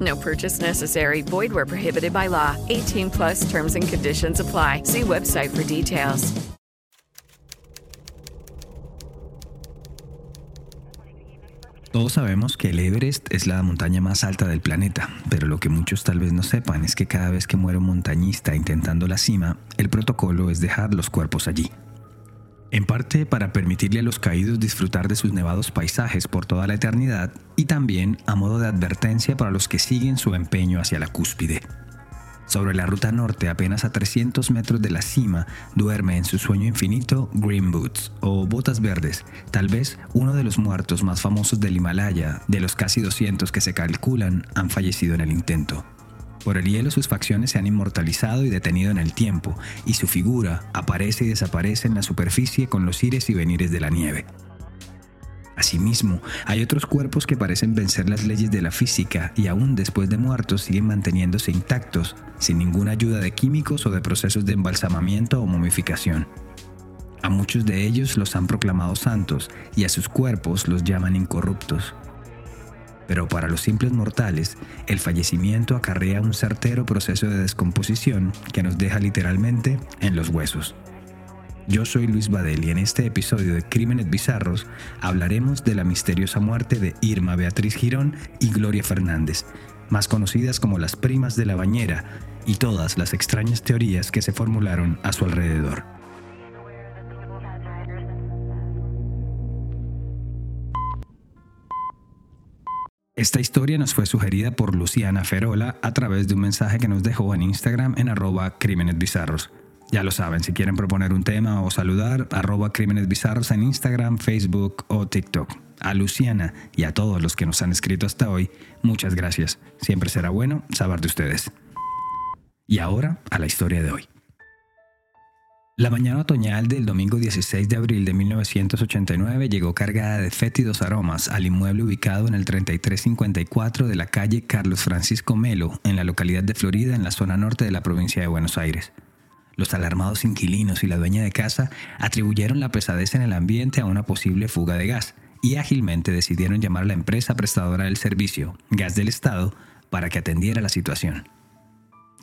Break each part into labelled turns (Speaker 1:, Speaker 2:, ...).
Speaker 1: No purchase necessary. Void where prohibited by law. 18 plus terms and conditions apply. See website for details.
Speaker 2: Todos sabemos que el Everest es la montaña más alta del planeta, pero lo que muchos tal vez no sepan es que cada vez que muere un montañista intentando la cima, el protocolo es dejar los cuerpos allí. En parte para permitirle a los caídos disfrutar de sus nevados paisajes por toda la eternidad y también a modo de advertencia para los que siguen su empeño hacia la cúspide. Sobre la ruta norte, apenas a 300 metros de la cima, duerme en su sueño infinito Green Boots o Botas Verdes, tal vez uno de los muertos más famosos del Himalaya, de los casi 200 que se calculan han fallecido en el intento. Por el hielo sus facciones se han inmortalizado y detenido en el tiempo, y su figura aparece y desaparece en la superficie con los ires y venires de la nieve. Asimismo, hay otros cuerpos que parecen vencer las leyes de la física y aún después de muertos siguen manteniéndose intactos, sin ninguna ayuda de químicos o de procesos de embalsamamiento o momificación. A muchos de ellos los han proclamado santos y a sus cuerpos los llaman incorruptos. Pero para los simples mortales, el fallecimiento acarrea un certero proceso de descomposición que nos deja literalmente en los huesos. Yo soy Luis Badel y en este episodio de Crímenes Bizarros hablaremos de la misteriosa muerte de Irma Beatriz Girón y Gloria Fernández, más conocidas como las primas de la bañera, y todas las extrañas teorías que se formularon a su alrededor. Esta historia nos fue sugerida por Luciana Ferola a través de un mensaje que nos dejó en Instagram en arroba crímenes bizarros. Ya lo saben, si quieren proponer un tema o saludar, arroba crímenes bizarros en Instagram, Facebook o TikTok. A Luciana y a todos los que nos han escrito hasta hoy, muchas gracias. Siempre será bueno saber de ustedes. Y ahora a la historia de hoy. La mañana otoñal del domingo 16 de abril de 1989 llegó cargada de fétidos aromas al inmueble ubicado en el 3354 de la calle Carlos Francisco Melo, en la localidad de Florida, en la zona norte de la provincia de Buenos Aires. Los alarmados inquilinos y la dueña de casa atribuyeron la pesadez en el ambiente a una posible fuga de gas y ágilmente decidieron llamar a la empresa prestadora del servicio, Gas del Estado, para que atendiera la situación.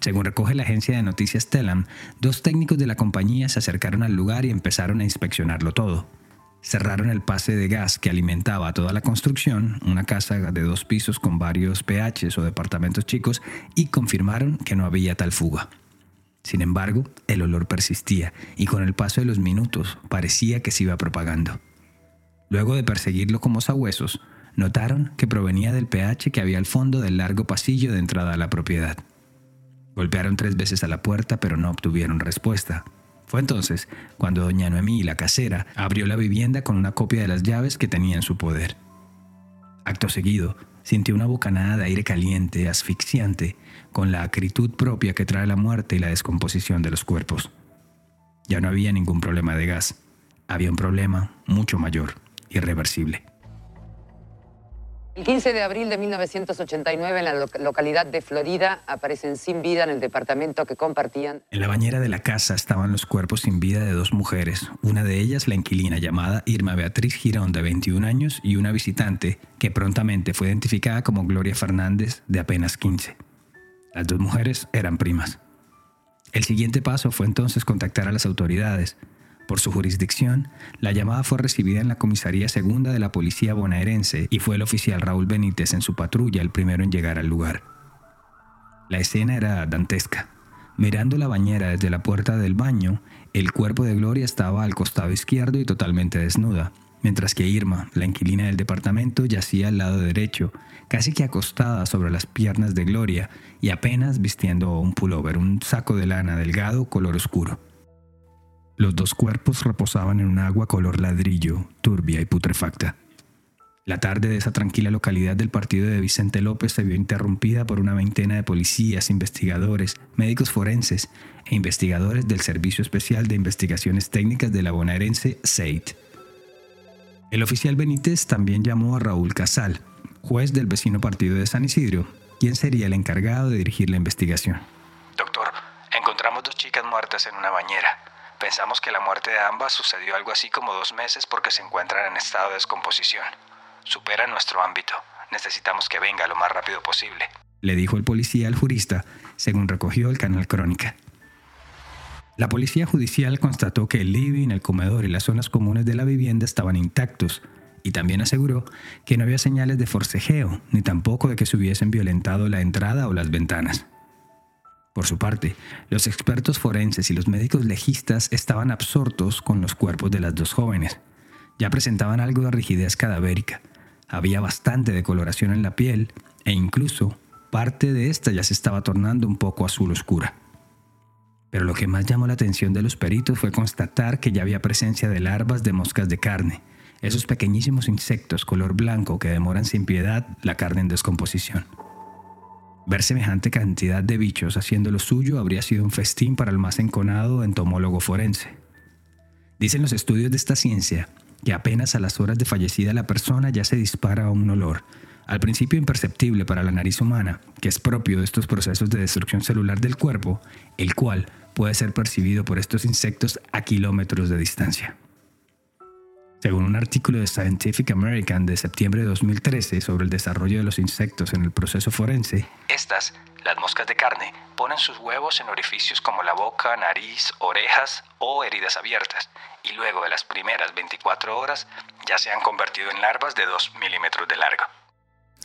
Speaker 2: Según recoge la agencia de noticias Telam, dos técnicos de la compañía se acercaron al lugar y empezaron a inspeccionarlo todo. Cerraron el pase de gas que alimentaba toda la construcción, una casa de dos pisos con varios PHs o departamentos chicos, y confirmaron que no había tal fuga. Sin embargo, el olor persistía y con el paso de los minutos parecía que se iba propagando. Luego de perseguirlo como sabuesos, notaron que provenía del pH que había al fondo del largo pasillo de entrada a la propiedad. Golpearon tres veces a la puerta pero no obtuvieron respuesta. Fue entonces cuando doña Noemí, la casera, abrió la vivienda con una copia de las llaves que tenía en su poder. Acto seguido, sintió una bocanada de aire caliente, asfixiante, con la acritud propia que trae la muerte y la descomposición de los cuerpos. Ya no había ningún problema de gas, había un problema mucho mayor, irreversible.
Speaker 3: El 15 de abril de 1989 en la localidad de Florida aparecen sin vida en el departamento que compartían.
Speaker 2: En la bañera de la casa estaban los cuerpos sin vida de dos mujeres, una de ellas la inquilina llamada Irma Beatriz Girón de 21 años y una visitante que prontamente fue identificada como Gloria Fernández de apenas 15. Las dos mujeres eran primas. El siguiente paso fue entonces contactar a las autoridades. Por su jurisdicción, la llamada fue recibida en la comisaría segunda de la policía bonaerense y fue el oficial Raúl Benítez en su patrulla el primero en llegar al lugar. La escena era dantesca. Mirando la bañera desde la puerta del baño, El cuerpo de Gloria estaba al costado izquierdo y totalmente desnuda, mientras que Irma, la inquilina del departamento, yacía al lado derecho, casi que acostada sobre las piernas de Gloria y apenas vistiendo un pullover, un saco de lana delgado color oscuro. Los dos cuerpos reposaban en un agua color ladrillo, turbia y putrefacta. La tarde de esa tranquila localidad del partido de Vicente López se vio interrumpida por una veintena de policías, investigadores, médicos forenses e investigadores del Servicio Especial de Investigaciones Técnicas de la bonaerense SEIT. El oficial Benítez también llamó a Raúl Casal, juez del vecino partido de San Isidro, quien sería el encargado de dirigir la investigación.
Speaker 4: Doctor, encontramos dos chicas muertas en una bañera. Pensamos que la muerte de ambas sucedió algo así como dos meses porque se encuentran en estado de descomposición. Supera nuestro ámbito. Necesitamos que venga lo más rápido posible.
Speaker 2: Le dijo el policía al jurista, según recogió el canal Crónica. La policía judicial constató que el living, el comedor y las zonas comunes de la vivienda estaban intactos y también aseguró que no había señales de forcejeo ni tampoco de que se hubiesen violentado la entrada o las ventanas. Por su parte, los expertos forenses y los médicos legistas estaban absortos con los cuerpos de las dos jóvenes. Ya presentaban algo de rigidez cadavérica, había bastante decoloración en la piel e incluso parte de esta ya se estaba tornando un poco azul oscura. Pero lo que más llamó la atención de los peritos fue constatar que ya había presencia de larvas de moscas de carne, esos pequeñísimos insectos color blanco que demoran sin piedad la carne en descomposición. Ver semejante cantidad de bichos haciendo lo suyo habría sido un festín para el más enconado entomólogo forense. Dicen los estudios de esta ciencia que apenas a las horas de fallecida la persona ya se dispara un olor, al principio imperceptible para la nariz humana, que es propio de estos procesos de destrucción celular del cuerpo, el cual puede ser percibido por estos insectos a kilómetros de distancia. Según un artículo de Scientific American de septiembre de 2013 sobre el desarrollo de los insectos en el proceso forense,
Speaker 4: Estas, las moscas de carne, ponen sus huevos en orificios como la boca, nariz, orejas o heridas abiertas, y luego de las primeras 24 horas ya se han convertido en larvas de 2 milímetros de largo.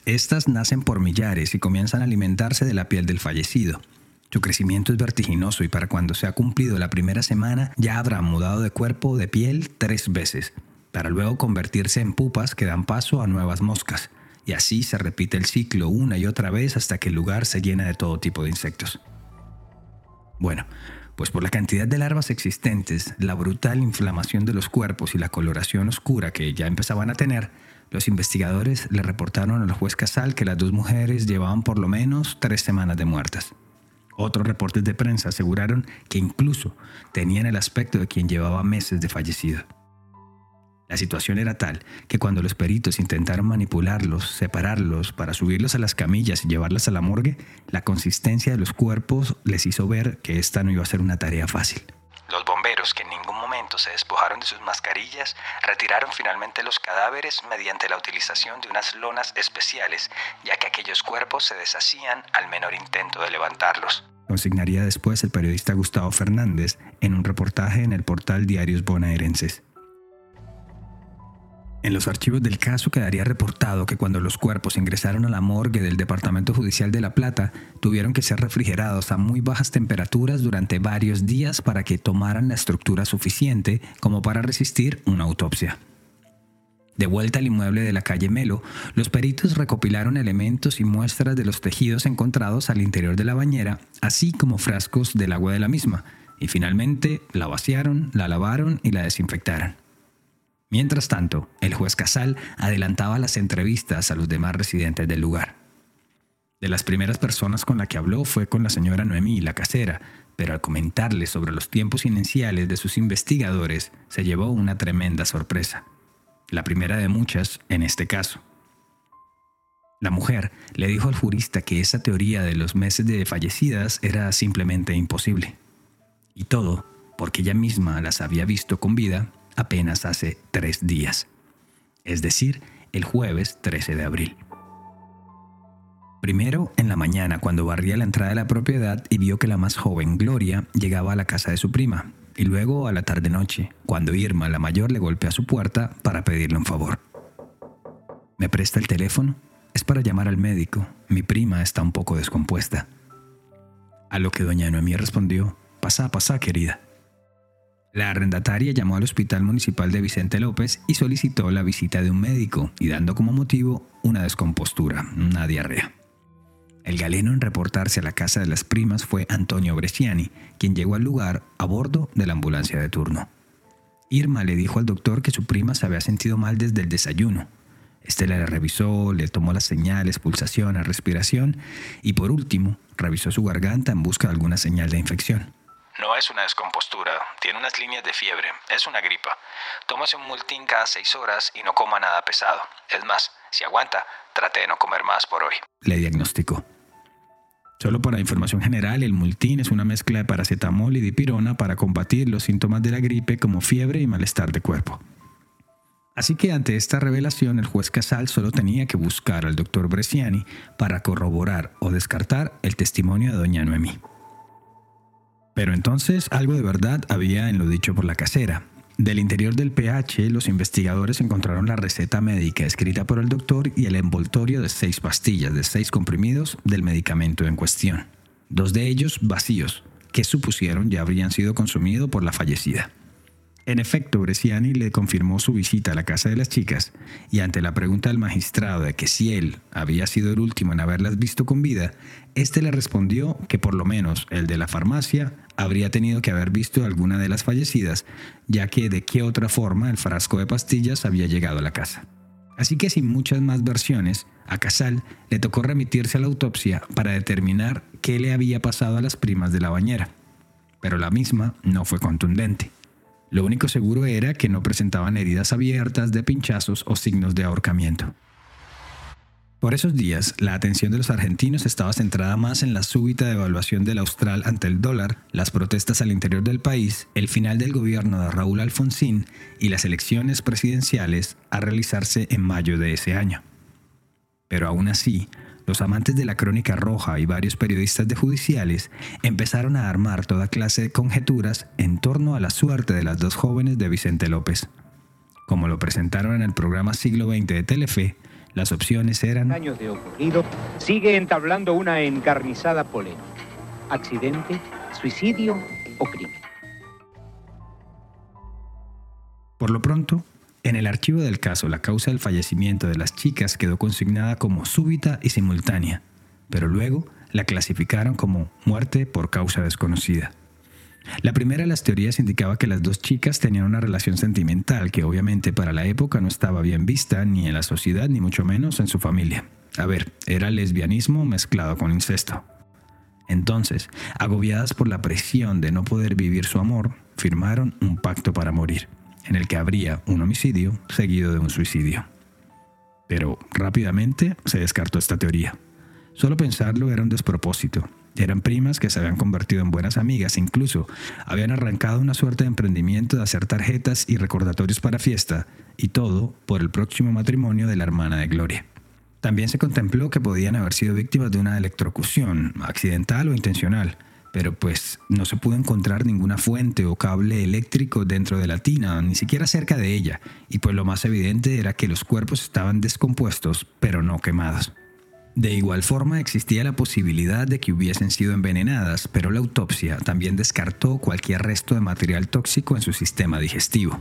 Speaker 2: Estas nacen por millares y comienzan a alimentarse de la piel del fallecido. Su crecimiento es vertiginoso y para cuando se ha cumplido la primera semana ya habrá mudado de cuerpo de piel tres veces, para luego convertirse en pupas que dan paso a nuevas moscas, y así se repite el ciclo una y otra vez hasta que el lugar se llena de todo tipo de insectos. Bueno, pues por la cantidad de larvas existentes, la brutal inflamación de los cuerpos y la coloración oscura que ya empezaban a tener, los investigadores le reportaron al juez Casal que las dos mujeres llevaban por lo menos tres semanas de muertas. Otros reportes de prensa aseguraron que incluso tenían el aspecto de quien llevaba meses de fallecido. La situación era tal que cuando los peritos intentaron manipularlos, separarlos para subirlos a las camillas y llevarlas a la morgue, la consistencia de los cuerpos les hizo ver que esta no iba a ser una tarea fácil.
Speaker 4: Los bomberos, que en ningún momento se despojaron de sus mascarillas, retiraron finalmente los cadáveres mediante la utilización de unas lonas especiales, ya que aquellos cuerpos se deshacían al menor intento de levantarlos.
Speaker 2: Consignaría después el periodista Gustavo Fernández en un reportaje en el portal Diarios Bonaerenses. En los archivos del caso quedaría reportado que cuando los cuerpos ingresaron a la morgue del Departamento Judicial de La Plata, tuvieron que ser refrigerados a muy bajas temperaturas durante varios días para que tomaran la estructura suficiente como para resistir una autopsia. De vuelta al inmueble de la calle Melo, los peritos recopilaron elementos y muestras de los tejidos encontrados al interior de la bañera, así como frascos del agua de la misma, y finalmente la vaciaron, la lavaron y la desinfectaron. Mientras tanto, el juez Casal adelantaba las entrevistas a los demás residentes del lugar. De las primeras personas con la que habló fue con la señora Noemí, la casera, pero al comentarle sobre los tiempos iniciales de sus investigadores, se llevó una tremenda sorpresa. La primera de muchas en este caso. La mujer le dijo al jurista que esa teoría de los meses de fallecidas era simplemente imposible. Y todo porque ella misma las había visto con vida apenas hace tres días, es decir, el jueves 13 de abril. Primero, en la mañana, cuando barría la entrada de la propiedad y vio que la más joven, Gloria, llegaba a la casa de su prima, y luego a la tarde-noche, cuando Irma, la mayor, le golpea su puerta para pedirle un favor. ¿Me presta el teléfono? Es para llamar al médico. Mi prima está un poco descompuesta. A lo que doña Noemí respondió, pasa, pasa, querida. La arrendataria llamó al Hospital Municipal de Vicente López y solicitó la visita de un médico y dando como motivo una descompostura, una diarrea. El galeno en reportarse a la casa de las primas fue Antonio Bresciani, quien llegó al lugar a bordo de la ambulancia de turno. Irma le dijo al doctor que su prima se había sentido mal desde el desayuno. Este le revisó, le tomó las señales, pulsación, respiración y por último revisó su garganta en busca de alguna señal de infección.
Speaker 4: No es una descompostura, tiene unas líneas de fiebre, es una gripa. Tómase un multín cada seis horas y no coma nada pesado. Es más, si aguanta, trate de no comer más por hoy.
Speaker 2: Le diagnosticó. Solo para información general, el multín es una mezcla de paracetamol y dipirona para combatir los síntomas de la gripe como fiebre y malestar de cuerpo. Así que ante esta revelación, el juez Casal solo tenía que buscar al doctor Bresciani para corroborar o descartar el testimonio de doña Noemí. Pero entonces algo de verdad había en lo dicho por la casera, del interior del pH, los investigadores encontraron la receta médica escrita por el doctor y el envoltorio de seis pastillas de seis comprimidos del medicamento en cuestión. Dos de ellos vacíos, que supusieron ya habrían sido consumidos por la fallecida. En efecto, Bresciani le confirmó su visita a la casa de las chicas y ante la pregunta del magistrado de que si él había sido el último en haberlas visto con vida, éste le respondió que por lo menos el de la farmacia habría tenido que haber visto alguna de las fallecidas, ya que de qué otra forma el frasco de pastillas había llegado a la casa. Así que sin muchas más versiones, a Casal le tocó remitirse a la autopsia para determinar qué le había pasado a las primas de la bañera. Pero la misma no fue contundente. Lo único seguro era que no presentaban heridas abiertas de pinchazos o signos de ahorcamiento. Por esos días, la atención de los argentinos estaba centrada más en la súbita devaluación del austral ante el dólar, las protestas al interior del país, el final del gobierno de Raúl Alfonsín y las elecciones presidenciales a realizarse en mayo de ese año. Pero aún así, los amantes de la crónica roja y varios periodistas de judiciales empezaron a armar toda clase de conjeturas en torno a la suerte de las dos jóvenes de Vicente López. Como lo presentaron en el programa Siglo XX de Telefe, las opciones eran...
Speaker 5: años de ocurrido, sigue entablando una encarnizada polémica. ¿Accidente, suicidio o crimen?
Speaker 2: Por lo pronto, en el archivo del caso, la causa del fallecimiento de las chicas quedó consignada como súbita y simultánea, pero luego la clasificaron como muerte por causa desconocida. La primera de las teorías indicaba que las dos chicas tenían una relación sentimental que obviamente para la época no estaba bien vista ni en la sociedad ni mucho menos en su familia. A ver, era lesbianismo mezclado con incesto. Entonces, agobiadas por la presión de no poder vivir su amor, firmaron un pacto para morir en el que habría un homicidio seguido de un suicidio. Pero rápidamente se descartó esta teoría. Solo pensarlo era un despropósito. Eran primas que se habían convertido en buenas amigas, incluso habían arrancado una suerte de emprendimiento de hacer tarjetas y recordatorios para fiesta, y todo por el próximo matrimonio de la hermana de Gloria. También se contempló que podían haber sido víctimas de una electrocución, accidental o intencional, pero pues no se pudo encontrar ninguna fuente o cable eléctrico dentro de la tina, ni siquiera cerca de ella, y pues lo más evidente era que los cuerpos estaban descompuestos, pero no quemados. De igual forma existía la posibilidad de que hubiesen sido envenenadas, pero la autopsia también descartó cualquier resto de material tóxico en su sistema digestivo.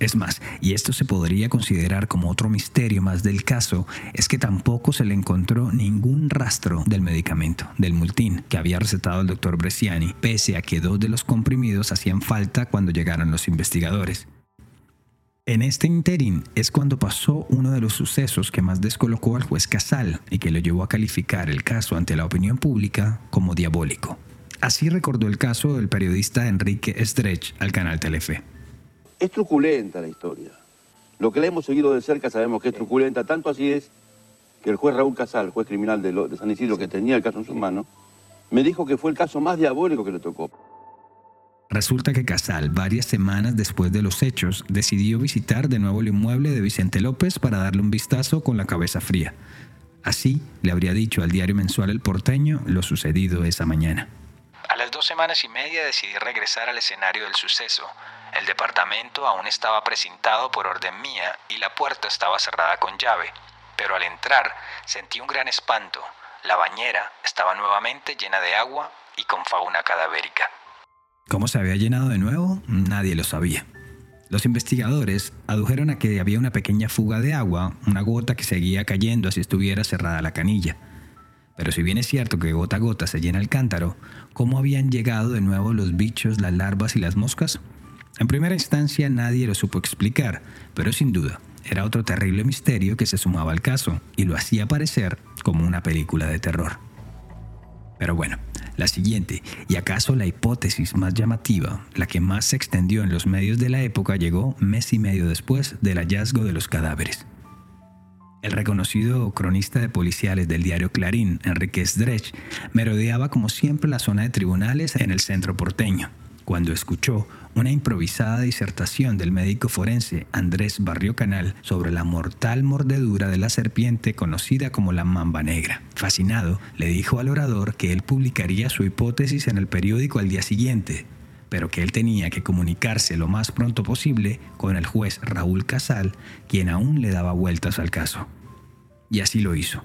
Speaker 2: Es más, y esto se podría considerar como otro misterio más del caso, es que tampoco se le encontró ningún rastro del medicamento, del multín, que había recetado el doctor Bresciani, pese a que dos de los comprimidos hacían falta cuando llegaron los investigadores. En este interín es cuando pasó uno de los sucesos que más descolocó al juez Casal y que lo llevó a calificar el caso ante la opinión pública como diabólico. Así recordó el caso del periodista Enrique Stretch al canal Telefe.
Speaker 6: Es truculenta la historia. Lo que la hemos seguido de cerca sabemos que es truculenta, tanto así es que el juez Raúl Casal, juez criminal de, de San Isidro, que tenía el caso en sus manos, me dijo que fue el caso más diabólico que le tocó.
Speaker 2: Resulta que Casal, varias semanas después de los hechos, decidió visitar de nuevo el inmueble de Vicente López para darle un vistazo con la cabeza fría. Así le habría dicho al diario mensual El Porteño lo sucedido esa mañana.
Speaker 4: A las dos semanas y media decidí regresar al escenario del suceso. El departamento aún estaba precintado por orden mía y la puerta estaba cerrada con llave, pero al entrar sentí un gran espanto. La bañera estaba nuevamente llena de agua y con fauna cadavérica.
Speaker 2: ¿Cómo se había llenado de nuevo? nadie lo sabía. Los investigadores adujeron a que había una pequeña fuga de agua, una gota que seguía cayendo si estuviera cerrada la canilla. Pero si bien es cierto que gota a gota se llena el cántaro, ¿cómo habían llegado de nuevo los bichos, las larvas y las moscas? En primera instancia nadie lo supo explicar, pero sin duda era otro terrible misterio que se sumaba al caso y lo hacía parecer como una película de terror. Pero bueno, la siguiente, y acaso la hipótesis más llamativa, la que más se extendió en los medios de la época, llegó mes y medio después del hallazgo de los cadáveres. El reconocido cronista de policiales del diario Clarín, Enrique Sdrech, merodeaba como siempre la zona de tribunales en el centro porteño cuando escuchó una improvisada disertación del médico forense Andrés Barrio Canal sobre la mortal mordedura de la serpiente conocida como la mamba negra. Fascinado, le dijo al orador que él publicaría su hipótesis en el periódico al día siguiente, pero que él tenía que comunicarse lo más pronto posible con el juez Raúl Casal, quien aún le daba vueltas al caso. Y así lo hizo.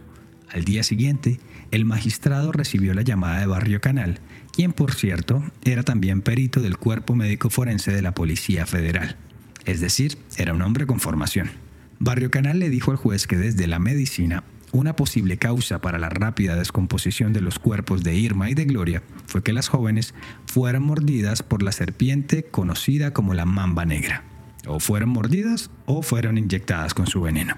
Speaker 2: Al día siguiente, el magistrado recibió la llamada de Barrio Canal, quien por cierto era también perito del cuerpo médico forense de la Policía Federal. Es decir, era un hombre con formación. Barrio Canal le dijo al juez que desde la medicina, una posible causa para la rápida descomposición de los cuerpos de Irma y de Gloria fue que las jóvenes fueran mordidas por la serpiente conocida como la mamba negra. O fueron mordidas o fueron inyectadas con su veneno.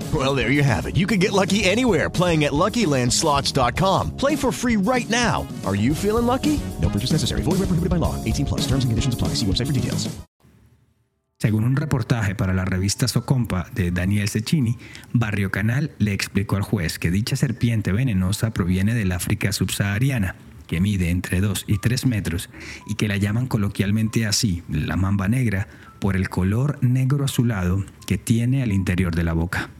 Speaker 7: Well, there you have it. You can get lucky anywhere playing at LuckyLandSlots.com. Play for free right now. Are you feeling lucky? No purchase necessary. Void where prohibited by law. 18 plus. Terms and conditions apply. See website for details.
Speaker 2: Según un reportaje para la revista Socompa de Daniel Cecchini, Barrio Canal le explicó al juez que dicha serpiente venenosa proviene del África subsahariana, que mide entre 2 y 3 metros y que la llaman coloquialmente así, la mamba negra, por el color negro azulado que tiene al interior de la boca.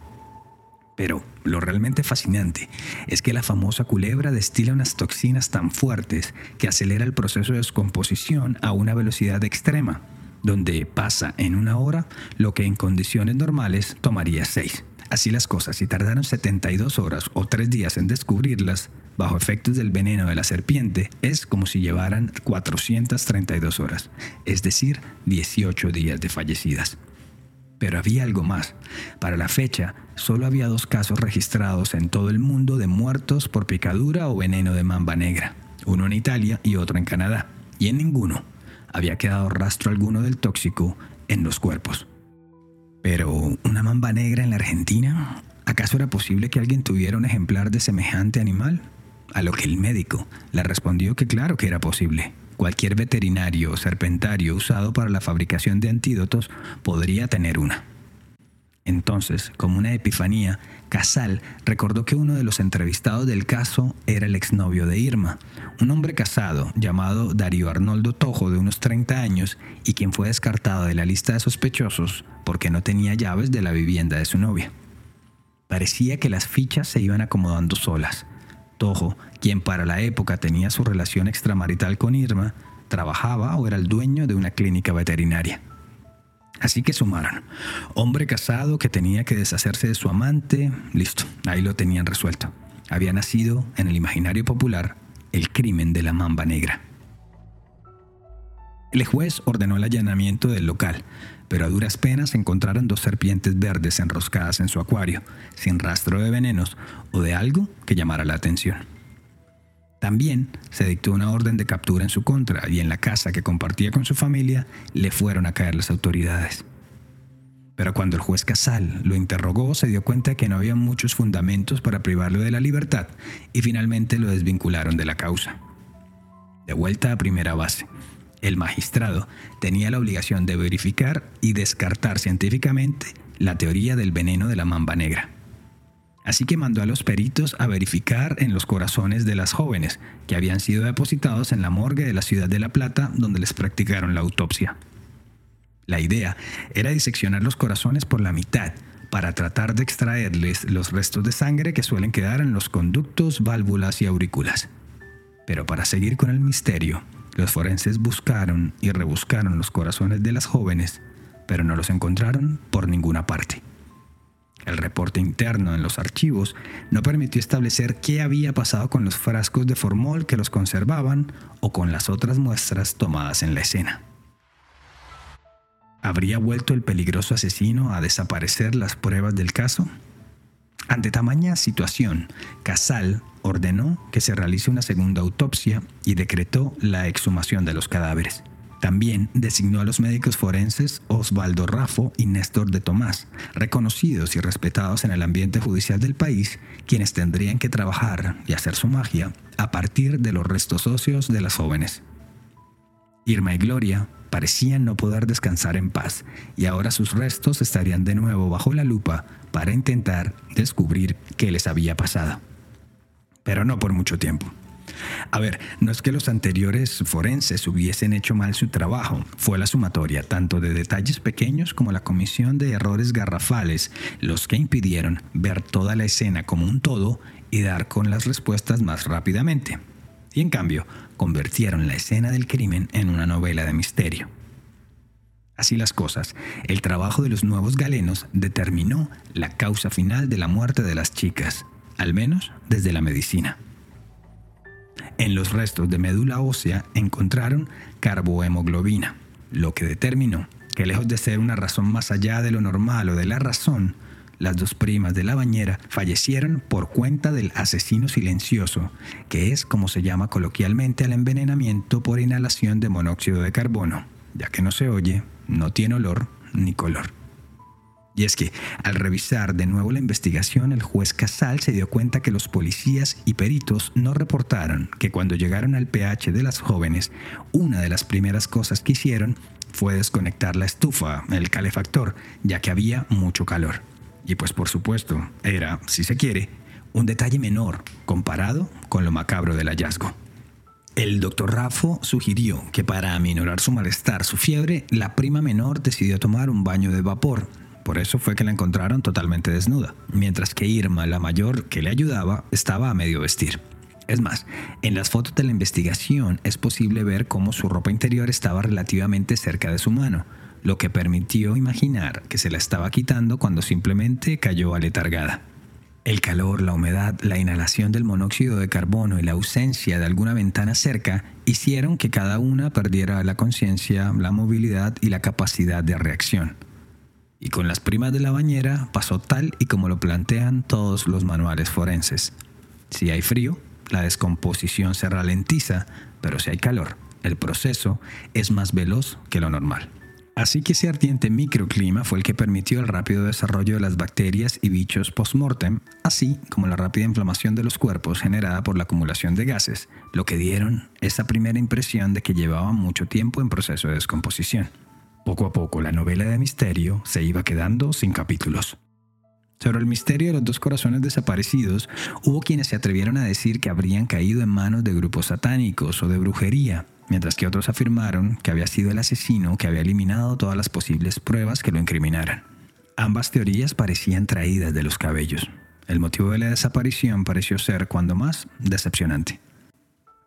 Speaker 2: Pero lo realmente fascinante es que la famosa culebra destila unas toxinas tan fuertes que acelera el proceso de descomposición a una velocidad extrema, donde pasa en una hora lo que en condiciones normales tomaría seis. Así las cosas, si tardaron 72 horas o tres días en descubrirlas, bajo efectos del veneno de la serpiente, es como si llevaran 432 horas, es decir, 18 días de fallecidas. Pero había algo más. Para la fecha, solo había dos casos registrados en todo el mundo de muertos por picadura o veneno de mamba negra, uno en Italia y otro en Canadá, y en ninguno había quedado rastro alguno del tóxico en los cuerpos. Pero, ¿una mamba negra en la Argentina? ¿Acaso era posible que alguien tuviera un ejemplar de semejante animal? A lo que el médico le respondió que claro que era posible. Cualquier veterinario o serpentario usado para la fabricación de antídotos podría tener una. Entonces, como una epifanía, Casal recordó que uno de los entrevistados del caso era el exnovio de Irma, un hombre casado llamado Darío Arnoldo Tojo de unos 30 años y quien fue descartado de la lista de sospechosos porque no tenía llaves de la vivienda de su novia. Parecía que las fichas se iban acomodando solas. Tojo, quien para la época tenía su relación extramarital con Irma, trabajaba o era el dueño de una clínica veterinaria. Así que sumaron. Hombre casado que tenía que deshacerse de su amante, listo, ahí lo tenían resuelto. Había nacido en el imaginario popular el crimen de la mamba negra. El juez ordenó el allanamiento del local, pero a duras penas encontraron dos serpientes verdes enroscadas en su acuario, sin rastro de venenos o de algo que llamara la atención. También se dictó una orden de captura en su contra y en la casa que compartía con su familia le fueron a caer las autoridades. Pero cuando el juez Casal lo interrogó se dio cuenta que no había muchos fundamentos para privarlo de la libertad y finalmente lo desvincularon de la causa. De vuelta a primera base, el magistrado tenía la obligación de verificar y descartar científicamente la teoría del veneno de la mamba negra. Así que mandó a los peritos a verificar en los corazones de las jóvenes que habían sido depositados en la morgue de la ciudad de La Plata donde les practicaron la autopsia. La idea era diseccionar los corazones por la mitad para tratar de extraerles los restos de sangre que suelen quedar en los conductos, válvulas y aurículas. Pero para seguir con el misterio, los forenses buscaron y rebuscaron los corazones de las jóvenes, pero no los encontraron por ninguna parte. El reporte interno en los archivos no permitió establecer qué había pasado con los frascos de formol que los conservaban o con las otras muestras tomadas en la escena. ¿Habría vuelto el peligroso asesino a desaparecer las pruebas del caso? Ante tamaña situación, Casal ordenó que se realice una segunda autopsia y decretó la exhumación de los cadáveres. También designó a los médicos forenses Osvaldo Raffo y Néstor de Tomás, reconocidos y respetados en el ambiente judicial del país, quienes tendrían que trabajar y hacer su magia a partir de los restos óseos de las jóvenes. Irma y Gloria parecían no poder descansar en paz y ahora sus restos estarían de nuevo bajo la lupa para intentar descubrir qué les había pasado. Pero no por mucho tiempo. A ver, no es que los anteriores forenses hubiesen hecho mal su trabajo, fue la sumatoria tanto de detalles pequeños como la comisión de errores garrafales los que impidieron ver toda la escena como un todo y dar con las respuestas más rápidamente. Y en cambio, convirtieron la escena del crimen en una novela de misterio. Así las cosas, el trabajo de los nuevos galenos determinó la causa final de la muerte de las chicas, al menos desde la medicina. En los restos de médula ósea encontraron carbohemoglobina, lo que determinó que lejos de ser una razón más allá de lo normal o de la razón, las dos primas de la bañera fallecieron por cuenta del asesino silencioso, que es como se llama coloquialmente al envenenamiento por inhalación de monóxido de carbono, ya que no se oye, no tiene olor ni color. Y es que, al revisar de nuevo la investigación, el juez Casal se dio cuenta que los policías y peritos no reportaron que cuando llegaron al PH de las jóvenes, una de las primeras cosas que hicieron fue desconectar la estufa, el calefactor, ya que había mucho calor. Y pues por supuesto, era, si se quiere, un detalle menor comparado con lo macabro del hallazgo. El doctor Raffo sugirió que para aminorar su malestar, su fiebre, la prima menor decidió tomar un baño de vapor, por eso fue que la encontraron totalmente desnuda, mientras que Irma, la mayor que le ayudaba, estaba a medio vestir. Es más, en las fotos de la investigación es posible ver cómo su ropa interior estaba relativamente cerca de su mano, lo que permitió imaginar que se la estaba quitando cuando simplemente cayó aletargada. El calor, la humedad, la inhalación del monóxido de carbono y la ausencia de alguna ventana cerca hicieron que cada una perdiera la conciencia, la movilidad y la capacidad de reacción. Y con las primas de la bañera pasó tal y como lo plantean todos los manuales forenses. Si hay frío, la descomposición se ralentiza, pero si hay calor, el proceso es más veloz que lo normal. Así que ese ardiente microclima fue el que permitió el rápido desarrollo de las bacterias y bichos post-mortem, así como la rápida inflamación de los cuerpos generada por la acumulación de gases, lo que dieron esa primera impresión de que llevaban mucho tiempo en proceso de descomposición. Poco a poco la novela de misterio se iba quedando sin capítulos. Sobre el misterio de los dos corazones desaparecidos, hubo quienes se atrevieron a decir que habrían caído en manos de grupos satánicos o de brujería, mientras que otros afirmaron que había sido el asesino que había eliminado todas las posibles pruebas que lo incriminaran. Ambas teorías parecían traídas de los cabellos. El motivo de la desaparición pareció ser, cuando más, decepcionante.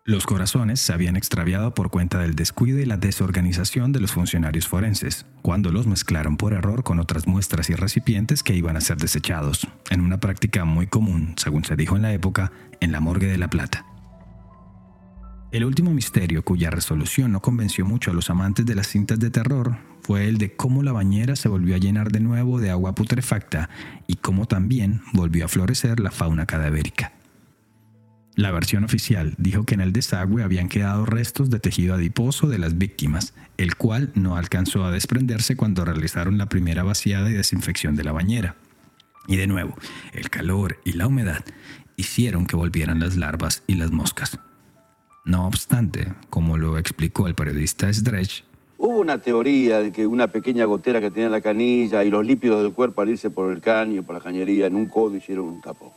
Speaker 2: Los corazones se habían extraviado por cuenta del descuido y la desorganización de los funcionarios forenses, cuando los mezclaron por error con otras muestras y recipientes que iban a ser desechados, en una práctica muy común, según se dijo en la época, en la morgue de La Plata. El último misterio cuya resolución no convenció mucho a los amantes de las cintas de terror fue el de cómo la bañera se volvió a llenar de nuevo de agua putrefacta y cómo también volvió a florecer la fauna cadavérica. La versión oficial dijo que en el desagüe habían quedado restos de tejido adiposo de las víctimas, el cual no alcanzó a desprenderse cuando realizaron la primera vaciada y desinfección de la bañera. Y de nuevo, el calor y la humedad hicieron que volvieran las larvas y las moscas. No obstante, como lo explicó el periodista Stretch,
Speaker 6: Hubo una teoría de que una pequeña gotera que tenía la canilla y los lípidos del cuerpo al irse por el caño, por la cañería, en un codo hicieron un tapón.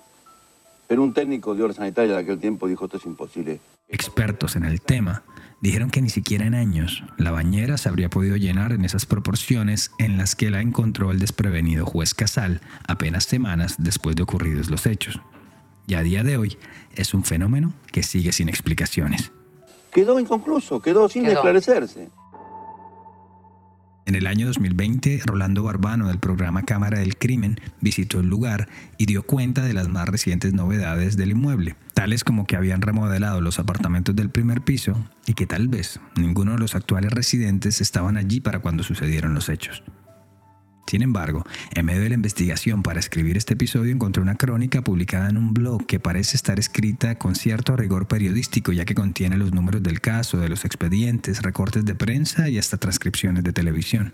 Speaker 6: Pero un técnico de obra sanitaria de aquel tiempo dijo, esto es imposible.
Speaker 2: Expertos en el tema dijeron que ni siquiera en años la bañera se habría podido llenar en esas proporciones en las que la encontró el desprevenido juez Casal apenas semanas después de ocurridos los hechos. Y a día de hoy es un fenómeno que sigue sin explicaciones.
Speaker 6: Quedó inconcluso, quedó sin
Speaker 3: Quedó.
Speaker 6: esclarecerse.
Speaker 2: En el año 2020, Rolando Barbano del programa Cámara del Crimen visitó el lugar y dio cuenta de las más recientes novedades del inmueble, tales como que habían remodelado los apartamentos del primer piso y que tal vez ninguno de los actuales residentes estaban allí para cuando sucedieron los hechos. Sin embargo, en medio de la investigación para escribir este episodio encontré una crónica publicada en un blog que parece estar escrita con cierto rigor periodístico ya que contiene los números del caso, de los expedientes, recortes de prensa y hasta transcripciones de televisión.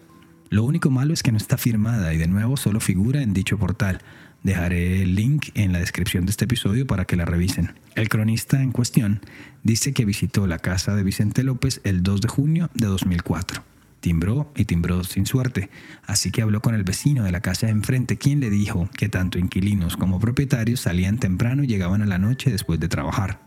Speaker 2: Lo único malo es que no está firmada y de nuevo solo figura en dicho portal. Dejaré el link en la descripción de este episodio para que la revisen. El cronista en cuestión dice que visitó la casa de Vicente López el 2 de junio de 2004. Timbró y timbró sin suerte, así que habló con el vecino de la casa de enfrente, quien le dijo que tanto inquilinos como propietarios salían temprano y llegaban a la noche después de trabajar.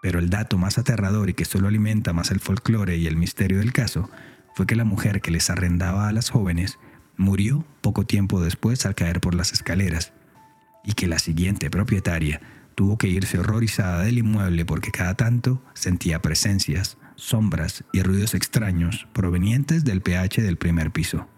Speaker 2: Pero el dato más aterrador y que solo alimenta más el folclore y el misterio del caso fue que la mujer que les arrendaba a las jóvenes murió poco tiempo después al caer por las escaleras, y que la siguiente propietaria tuvo que irse horrorizada del inmueble porque cada tanto sentía presencias, sombras y ruidos extraños provenientes del pH del primer piso.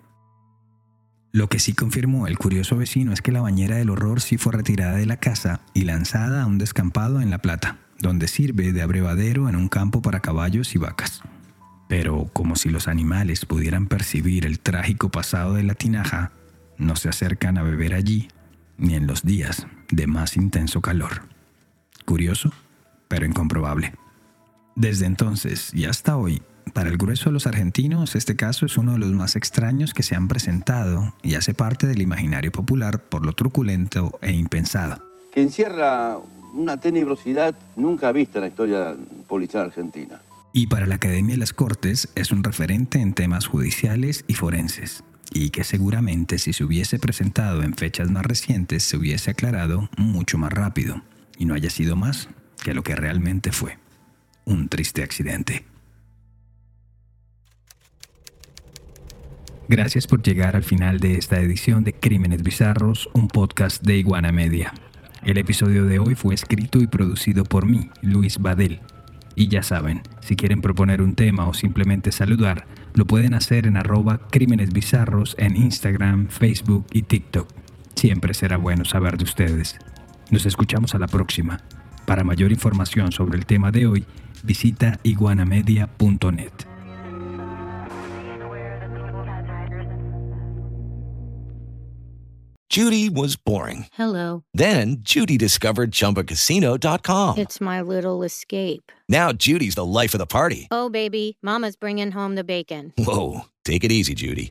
Speaker 2: Lo que sí confirmó el curioso vecino es que la bañera del horror sí fue retirada de la casa y lanzada a un descampado en La Plata, donde sirve de abrevadero en un campo para caballos y vacas. Pero como si los animales pudieran percibir el trágico pasado de la tinaja, no se acercan a beber allí ni en los días de más intenso calor. Curioso, pero incomprobable. Desde entonces y hasta hoy, para el grueso de los argentinos, este caso es uno de los más extraños que se han presentado y hace parte del imaginario popular por lo truculento e impensado.
Speaker 6: Que encierra una tenebrosidad nunca vista en la historia policial argentina.
Speaker 2: Y para la Academia de las Cortes es un referente en temas judiciales y forenses, y que seguramente si se hubiese presentado en fechas más recientes se hubiese aclarado mucho más rápido, y no haya sido más que lo que realmente fue, un triste accidente. Gracias por llegar al final de esta edición de Crímenes Bizarros, un podcast de Iguana Media. El episodio de hoy fue escrito y producido por mí, Luis Badel. Y ya saben, si quieren proponer un tema o simplemente saludar, lo pueden hacer en arroba crímenes bizarros en Instagram, Facebook y TikTok. Siempre será bueno saber de ustedes. Nos escuchamos a la próxima. Para mayor información sobre el tema de hoy, visita iguanamedia.net.
Speaker 8: Judy was boring.
Speaker 9: Hello.
Speaker 8: Then Judy discovered ChumbaCasino.com.
Speaker 9: It's my little escape.
Speaker 8: Now Judy's the life of the party.
Speaker 9: Oh, baby, Mama's bringing home the bacon.
Speaker 8: Whoa, take it easy, Judy.